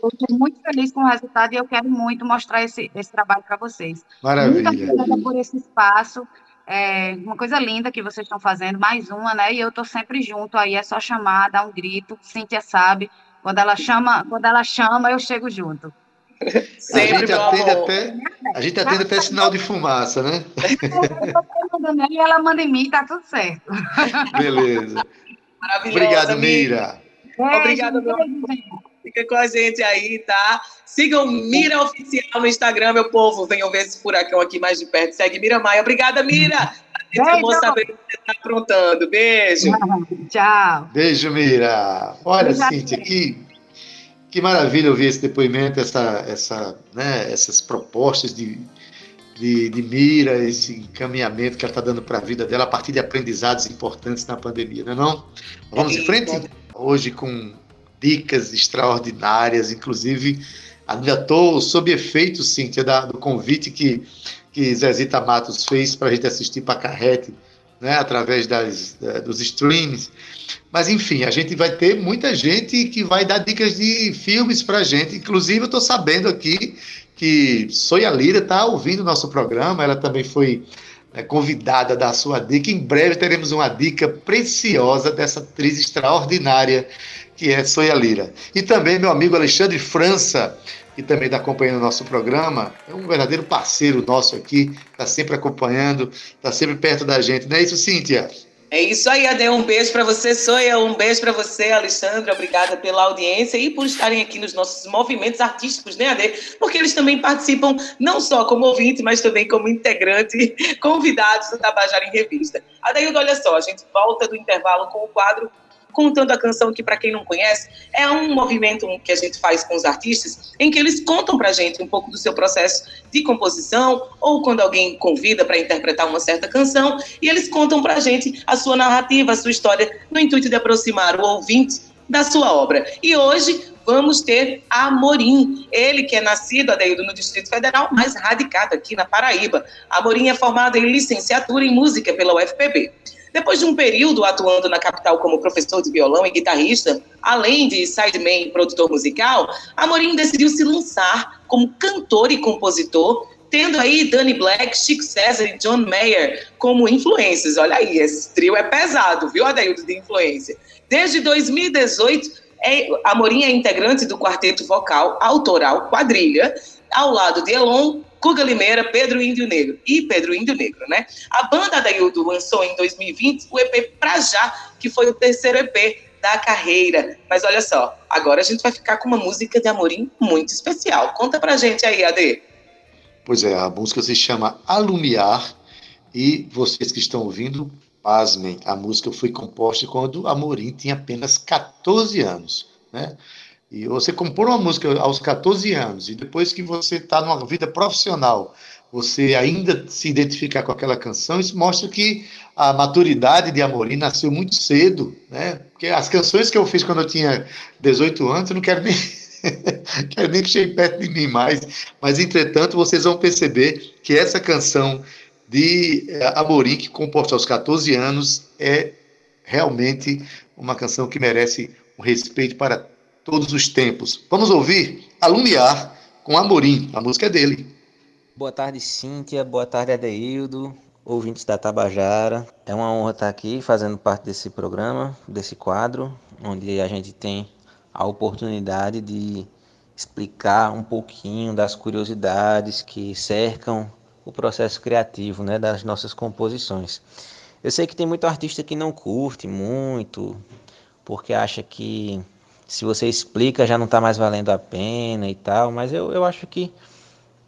Eu estou muito feliz com o resultado e eu quero muito mostrar esse, esse trabalho para vocês. Maravilha. Muito obrigada por esse espaço. É uma coisa linda que vocês estão fazendo, mais uma, né? E eu estou sempre junto aí, é só chamar, dar um grito. Cíntia sabe, quando ela chama, quando ela chama, eu chego junto. Sempre, a gente atende até, a gente atende até sinal de fumaça, né? e ela manda em mim, tá tudo certo. Beleza. Obrigado, Mira. Obrigada, meu Fica com a gente aí, tá? Sigam Mira Oficial no Instagram, meu povo. Venham ver esse furacão aqui mais de perto. Segue Mira Maia. Obrigada, Mira. A gente saber o que você está aprontando. Beijo. Tchau. Beijo, Mira. Olha, Cíntia, que, que maravilha ouvir esse depoimento, essa, essa, né, essas propostas de, de, de Mira, esse encaminhamento que ela está dando para a vida dela a partir de aprendizados importantes na pandemia, não é não? Vamos em frente? Hoje com dicas extraordinárias, inclusive ainda estou sob efeito, Cíntia, da, do convite que, que Zezita Matos fez para a gente assistir para Carrete, né, através das, da, dos streams. Mas, enfim, a gente vai ter muita gente que vai dar dicas de filmes para a gente. Inclusive, eu estou sabendo aqui que Soia Lira está ouvindo o nosso programa, ela também foi né, convidada da sua dica. Em breve teremos uma dica preciosa dessa atriz extraordinária que é Soia Lira. E também meu amigo Alexandre França, que também está acompanhando o nosso programa, é um verdadeiro parceiro nosso aqui, está sempre acompanhando, está sempre perto da gente. Não é isso, Cíntia? É isso aí, Ade. Um beijo para você, Soia. Um beijo para você, Alexandre. Obrigada pela audiência e por estarem aqui nos nossos movimentos artísticos, né, Ade? Porque eles também participam, não só como ouvinte, mas também como integrante, convidados do Tabajara em Revista. Adaildo, olha só, a gente volta do intervalo com o quadro contando a canção, que para quem não conhece, é um movimento que a gente faz com os artistas, em que eles contam para a gente um pouco do seu processo de composição, ou quando alguém convida para interpretar uma certa canção, e eles contam para a gente a sua narrativa, a sua história, no intuito de aproximar o ouvinte da sua obra. E hoje vamos ter Amorim, ele que é nascido, Adeildo, no Distrito Federal, mas radicado aqui na Paraíba. Amorim é formado em licenciatura em música pela UFPB. Depois de um período atuando na capital como professor de violão e guitarrista, além de sideman e produtor musical, Amorim decidiu se lançar como cantor e compositor, tendo aí Danny Black, Chico César e John Mayer como influências. Olha aí, esse trio é pesado, viu, Adaildo, de influência. Desde 2018, é, Amorim é integrante do quarteto vocal autoral Quadrilha, ao lado de Elon, Cuga Limeira, Pedro Índio Negro e Pedro Índio Negro, né? A banda Adaildo lançou em 2020 o EP Pra Já, que foi o terceiro EP da carreira. Mas olha só, agora a gente vai ficar com uma música de Amorim muito especial. Conta pra gente aí, Ade. Pois é, a música se chama Alumiar e vocês que estão ouvindo, pasmem, a música foi composta quando Amorim tinha apenas 14 anos, né? E você compor uma música aos 14 anos e depois que você está numa vida profissional, você ainda se identificar com aquela canção, isso mostra que a maturidade de Amorim nasceu muito cedo, né? Porque as canções que eu fiz quando eu tinha 18 anos, eu não quero nem quero nem que chegue perto de mim mais, mas entretanto vocês vão perceber que essa canção de eh, Amorim que composta aos 14 anos é realmente uma canção que merece um respeito para todos os tempos. Vamos ouvir Alumiar com Amorim, a música é dele. Boa tarde, Cíntia. Boa tarde, Adeildo, ouvintes da Tabajara. É uma honra estar aqui fazendo parte desse programa, desse quadro, onde a gente tem a oportunidade de explicar um pouquinho das curiosidades que cercam o processo criativo né, das nossas composições. Eu sei que tem muito artista que não curte muito, porque acha que se você explica já não está mais valendo a pena e tal, mas eu, eu acho que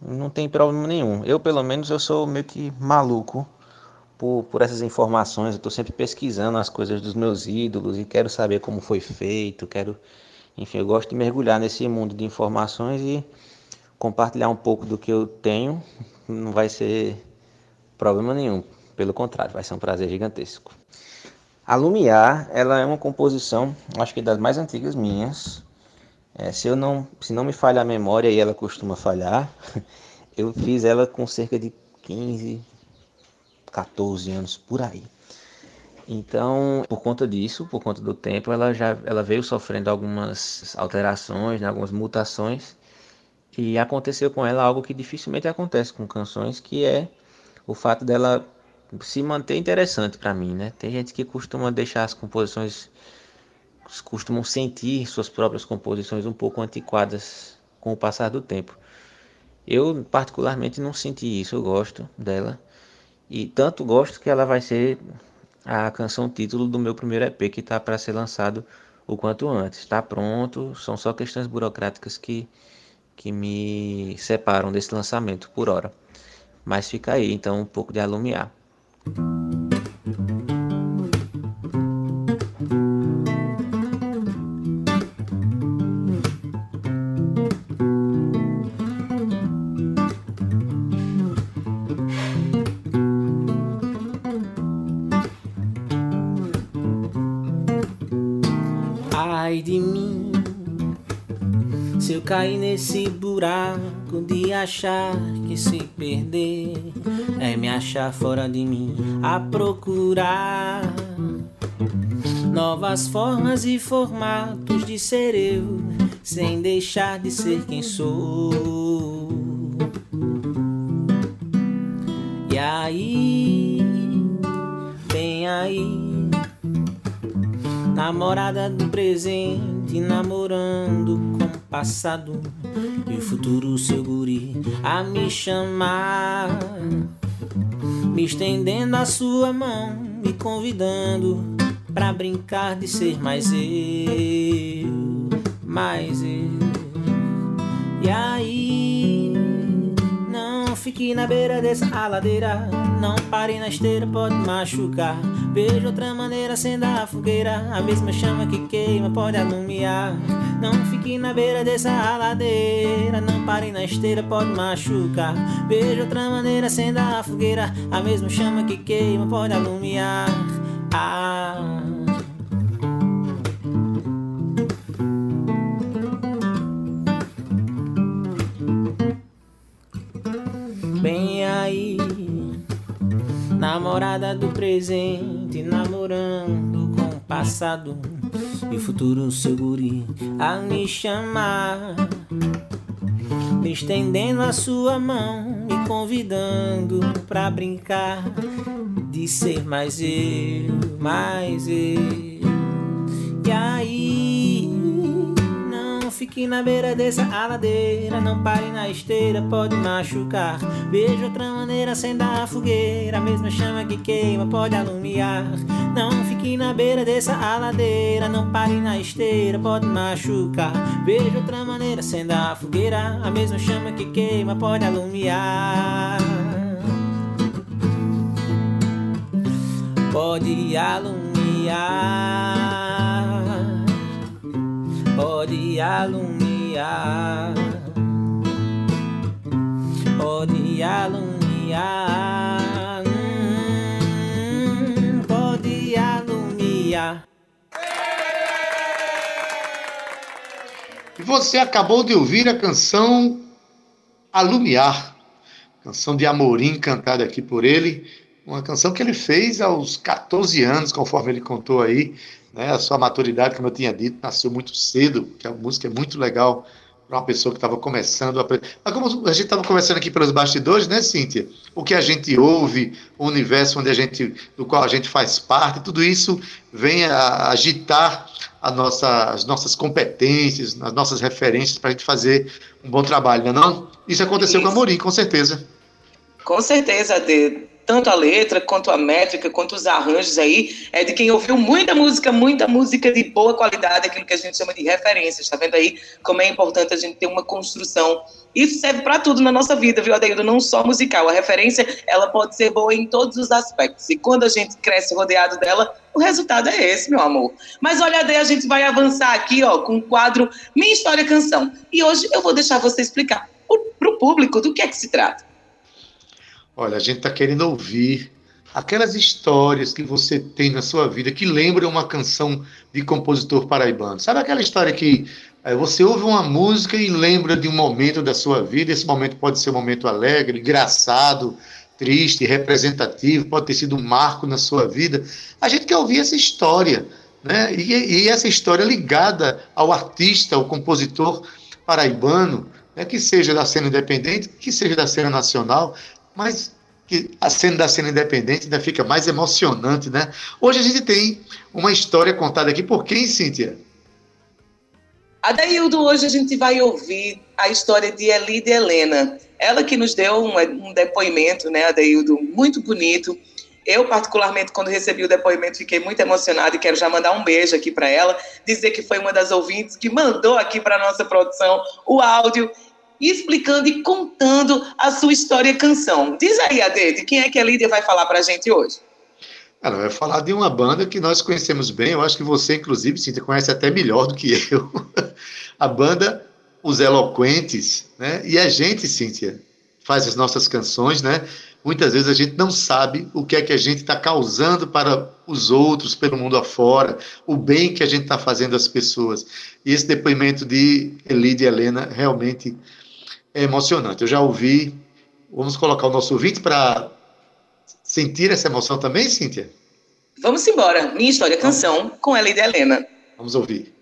não tem problema nenhum. Eu, pelo menos, eu sou meio que maluco por, por essas informações, eu estou sempre pesquisando as coisas dos meus ídolos e quero saber como foi feito, quero... Enfim, eu gosto de mergulhar nesse mundo de informações e compartilhar um pouco do que eu tenho não vai ser problema nenhum, pelo contrário, vai ser um prazer gigantesco. A Lumiar, ela é uma composição, acho que das mais antigas minhas. É, se eu não, se não me falha a memória e ela costuma falhar, eu fiz ela com cerca de 15, 14 anos por aí. Então, por conta disso, por conta do tempo, ela já ela veio sofrendo algumas alterações, né, algumas mutações, e aconteceu com ela algo que dificilmente acontece com canções, que é o fato dela se manter interessante para mim, né? Tem gente que costuma deixar as composições, costumam sentir suas próprias composições um pouco antiquadas com o passar do tempo. Eu particularmente não senti isso, eu gosto dela. E tanto gosto que ela vai ser a canção título do meu primeiro EP que está para ser lançado o quanto antes. Está pronto, são só questões burocráticas que, que me separam desse lançamento por hora. Mas fica aí, então, um pouco de alumiar. Ai nesse buraco de achar que se perder é me achar fora de mim a procurar novas formas e formatos de ser eu, sem deixar de ser quem sou. E aí, vem aí, namorada do presente, namorando com o passado e futuro seu guri a me chamar me estendendo a sua mão, me convidando pra brincar de ser mais eu, mais eu. E aí, fique na beira dessa aladeira, não pare na esteira, pode machucar. Veja outra maneira, acenda a fogueira, a mesma chama que queima pode alumiar. Não fique na beira dessa aladeira, não pare na esteira, pode machucar. Veja outra maneira, acenda a fogueira, a mesma chama que queima pode alumiar. Ah. Do presente, namorando com o passado e futuro seu guri a me chamar, me estendendo a sua mão, me convidando pra brincar de ser mais eu, mais eu. E aí, fique na beira dessa aladeira, não pare na esteira, pode machucar. Veja outra maneira, acenda a fogueira, a mesma chama que queima pode alumiar. Não fique na beira dessa aladeira, não pare na esteira, pode machucar. Veja outra maneira, acenda a fogueira, a mesma chama que queima pode alumiar. Pode alumiar, pode alumiar, pode alumiar, hum, pode alumiar. Você acabou de ouvir a canção Alumiar, canção de Amorim cantada aqui por ele, uma canção que ele fez aos 14 anos, conforme ele contou aí, né? A sua maturidade, como eu tinha dito, nasceu muito cedo, que a música é muito legal para uma pessoa que estava começando a Mas como a gente estava conversando aqui pelos bastidores, né, Cíntia? O que a gente ouve, o universo onde a gente, do qual a gente faz parte, tudo isso vem a agitar a nossa, as nossas competências, as nossas referências para a gente fazer um bom trabalho, não é não? Isso aconteceu Isso. com a Morim, com certeza. Com certeza, Dê tanto a letra, quanto a métrica, quanto os arranjos aí, é de quem ouviu muita música, muita música de boa qualidade, aquilo que a gente chama de referências, tá vendo aí como é importante a gente ter uma construção. Isso serve para tudo na nossa vida, viu, Adeildo? Não só musical. A referência, ela pode ser boa em todos os aspectos. E quando a gente cresce rodeado dela, o resultado é esse, meu amor. Mas olha, Ade, a gente vai avançar aqui, ó, com o quadro Minha História Canção. E hoje eu vou deixar você explicar para o público do que é que se trata. Olha, a gente está querendo ouvir aquelas histórias que você tem na sua vida que lembram uma canção de compositor paraibano. Sabe aquela história que é, você ouve uma música e lembra de um momento da sua vida? Esse momento pode ser um momento alegre, engraçado, triste, representativo, pode ter sido um marco na sua vida. A gente quer ouvir essa história, né? E, e essa história ligada ao artista, ao compositor paraibano, né? que seja da cena independente, que seja da cena nacional mas que a cena da cena independente ainda fica mais emocionante, né? Hoje a gente tem uma história contada aqui por quem, Cíntia? Adaildo, hoje a gente vai ouvir a história de Elide Helena. Ela que nos deu um, um depoimento, né, Adaildo, muito bonito. Eu, particularmente, quando recebi o depoimento, fiquei muito emocionada e quero já mandar um beijo aqui para ela, dizer que foi uma das ouvintes que mandou aqui para nossa produção o áudio explicando e contando a sua história canção. Diz aí, Ade, de quem é que a Lídia vai falar para a gente hoje? Ela vai falar de uma banda que nós conhecemos bem, eu acho que você, inclusive, Cíntia, conhece até melhor do que eu. a banda Os Eloquentes, né? E a gente, Cíntia, faz as nossas canções, né? Muitas vezes a gente não sabe o que é que a gente está causando para os outros, pelo mundo afora, o bem que a gente está fazendo às pessoas. E esse depoimento de Elide e Helena realmente é emocionante. Eu já ouvi. Vamos colocar o nosso ouvinte para sentir essa emoção também, Cíntia? Vamos embora. Minha história canção com Elide Helena. Vamos ouvir.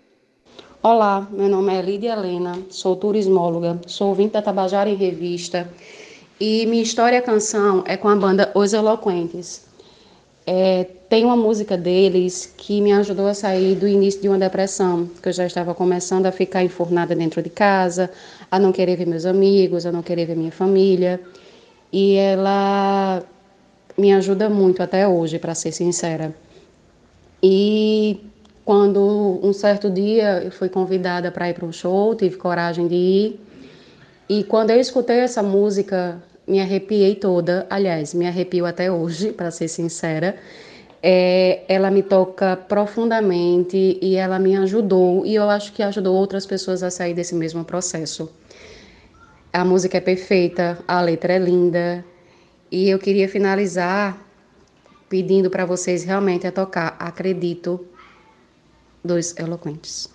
Olá, meu nome é Elide Helena, sou turismóloga, sou ouvinte da Tabajara em Revista e minha história canção é com a banda Os Eloquentes. É, tem uma música deles que me ajudou a sair do início de uma depressão, que eu já estava começando a ficar enfurnada dentro de casa, a não querer ver meus amigos, a não querer ver minha família. E ela me ajuda muito até hoje, para ser sincera. E quando um certo dia eu fui convidada para ir para um show, tive coragem de ir. E quando eu escutei essa música, me arrepiei toda. Aliás, me arrepio até hoje, para ser sincera. É, ela me toca profundamente e ela me ajudou, e eu acho que ajudou outras pessoas a sair desse mesmo processo. A música é perfeita, a letra é linda. E eu queria finalizar pedindo para vocês realmente a tocar Acredito dos Eloquentes.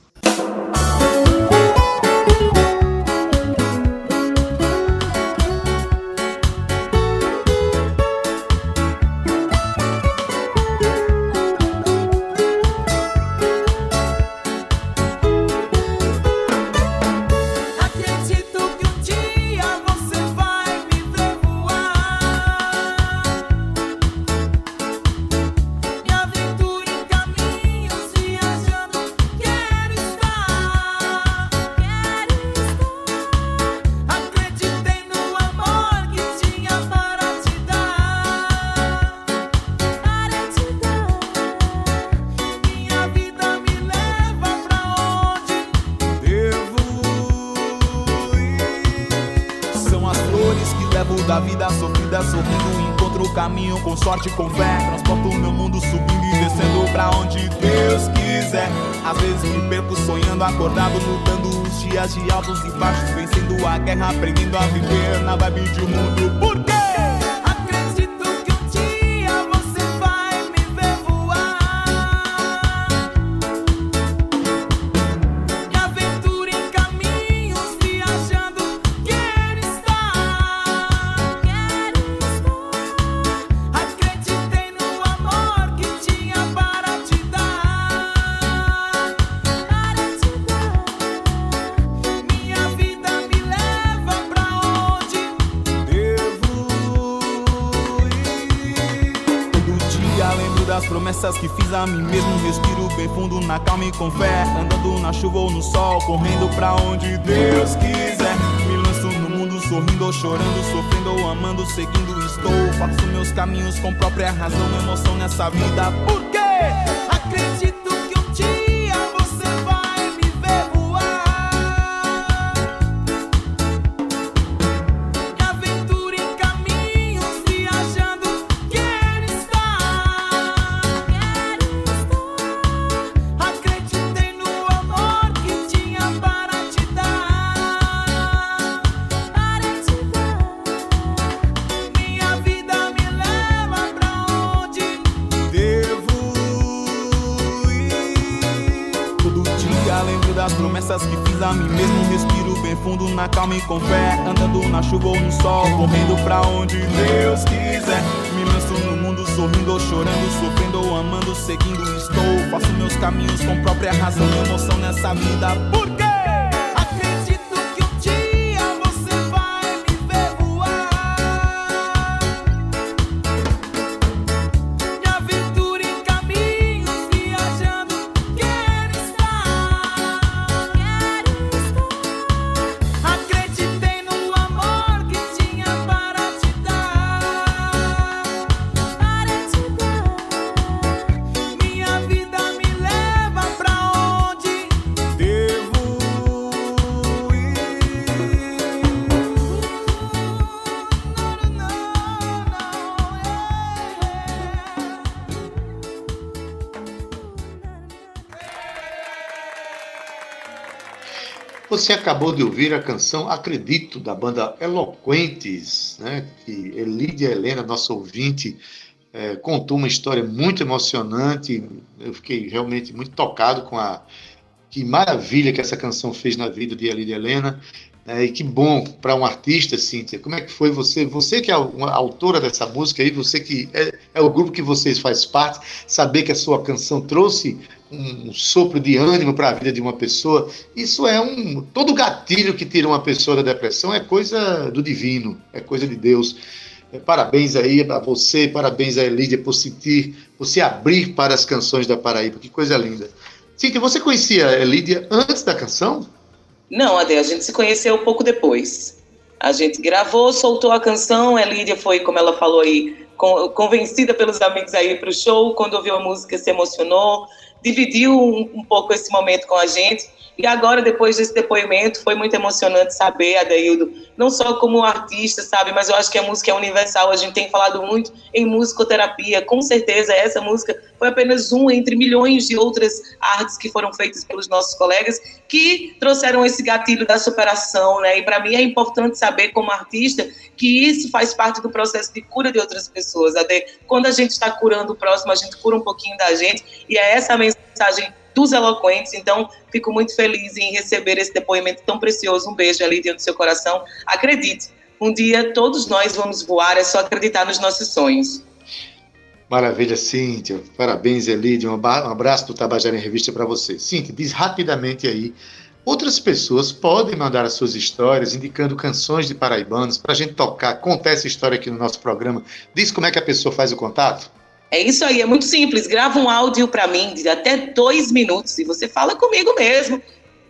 A mim mesmo, respiro bem fundo na calma e com fé. Andando na chuva ou no sol, correndo pra onde Deus quiser. Me lanço no mundo sorrindo ou chorando, sofrendo ou amando, seguindo estou. Faço meus caminhos com própria razão, emoção nessa vida. Por Você acabou de ouvir a canção Acredito, da banda Eloquentes, né? que Elídia Helena, nossa ouvinte, eh, contou uma história muito emocionante. Eu fiquei realmente muito tocado com a que maravilha que essa canção fez na vida de Elídia Helena. Né? e que bom para um artista, Cíntia. Como é que foi você? Você que é uma autora dessa música aí, você que é, é o grupo que vocês faz parte, saber que a sua canção trouxe um sopro de ânimo para a vida de uma pessoa, isso é um. Todo gatilho que tira uma pessoa da depressão é coisa do divino, é coisa de Deus. É, Parabéns aí a você, parabéns a Elídia por sentir, por se abrir para as canções da Paraíba, que coisa linda. Cíntia, você conhecia a Elídia antes da canção? Não, Ade, a gente se conheceu pouco depois. A gente gravou, soltou a canção, a Lídia foi, como ela falou aí, con- convencida pelos amigos aí para o show, quando ouviu a música se emocionou, dividiu um, um pouco esse momento com a gente. E agora, depois desse depoimento, foi muito emocionante saber, Adeildo, não só como artista, sabe, mas eu acho que a música é universal. A gente tem falado muito em musicoterapia. Com certeza, essa música foi apenas um entre milhões de outras artes que foram feitas pelos nossos colegas que trouxeram esse gatilho da superação, né? E para mim é importante saber, como artista, que isso faz parte do processo de cura de outras pessoas. Ade. Quando a gente está curando o próximo, a gente cura um pouquinho da gente. E é essa a mensagem dos eloquentes. Então, fico muito feliz em receber esse depoimento tão precioso. Um beijo ali dentro do seu coração. Acredite, um dia todos nós vamos voar, é só acreditar nos nossos sonhos. Maravilha, Cíntia. Parabéns, aba- um abraço do Tabajara em Revista para você. Cíntia, diz rapidamente aí. Outras pessoas podem mandar as suas histórias, indicando canções de paraibanos, para a gente tocar, contar essa história aqui no nosso programa. Diz como é que a pessoa faz o contato? É isso aí, é muito simples. Grava um áudio para mim de até dois minutos e você fala comigo mesmo.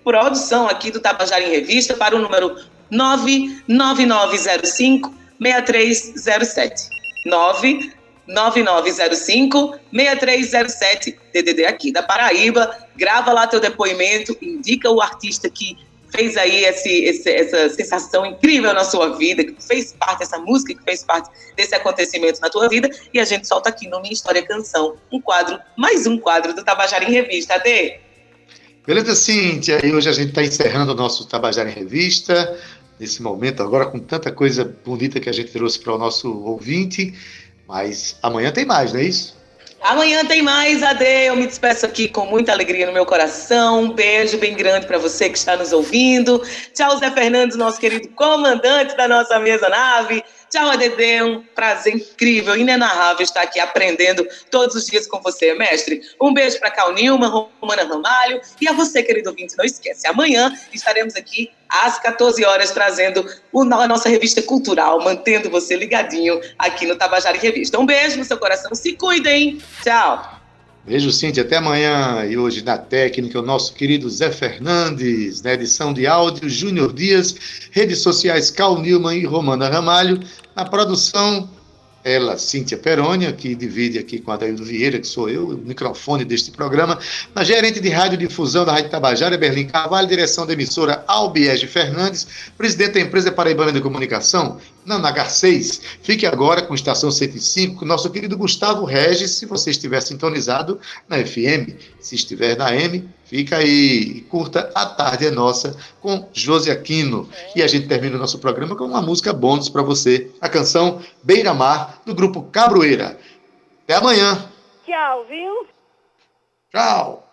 Produção aqui do Tabajara em Revista para o número 99905 6307. 99905 6307, DDD aqui da Paraíba. Grava lá teu depoimento, indica o artista que fez aí esse, esse- essa sensação incrível na sua vida, que fez parte dessa música, que fez parte desse acontecimento na tua vida, e a gente solta aqui no Minha História Canção, um quadro, mais um quadro do Tabajara em Revista, Adê. Beleza, Cíntia? E hoje a gente está encerrando o nosso Tabajara em Revista, nesse momento agora, com tanta coisa bonita que a gente trouxe para o nosso ouvinte. Mas amanhã tem mais, não é isso? Amanhã tem mais, Ade. Eu me despeço aqui com muita alegria no meu coração. Um beijo bem grande para você que está nos ouvindo. Tchau, Zé Fernandes, nosso querido comandante da nossa mesa nave. Tchau, ADD. Um prazer incrível, inenarrável estar aqui aprendendo todos os dias com você, mestre. Um beijo para Cal Nilma, Romana Ramalho. E a você, querido ouvinte, não esquece. Amanhã estaremos aqui às 14 horas trazendo a nossa revista cultural, mantendo você ligadinho aqui no Tabajara em Revista. Um beijo no seu coração. Se cuidem. Tchau. Beijo, Cintia. Até amanhã. E hoje na técnica, o nosso querido Zé Fernandes, na edição de áudio, Júnior Dias, redes sociais Cal Newman e Romana Ramalho, na produção ela, Cíntia Perônia, que divide aqui com a Adaildo Vieira, que sou eu, o microfone deste programa, na gerente de rádio difusão da Rádio Tabajara, Berlim Carvalho, direção da emissora Albiege Fernandes, presidente da empresa Paraibana de Comunicação, na H6. Fique agora com Estação 105, com nosso querido Gustavo Regis, se você estiver sintonizado na FM. Se estiver na M, fica aí curta A Tarde é Nossa com Josi Aquino. E a gente termina o nosso programa com uma música bônus para você, a canção Beira Mar, do grupo Cabroeira. Até amanhã. Tchau, viu? Tchau.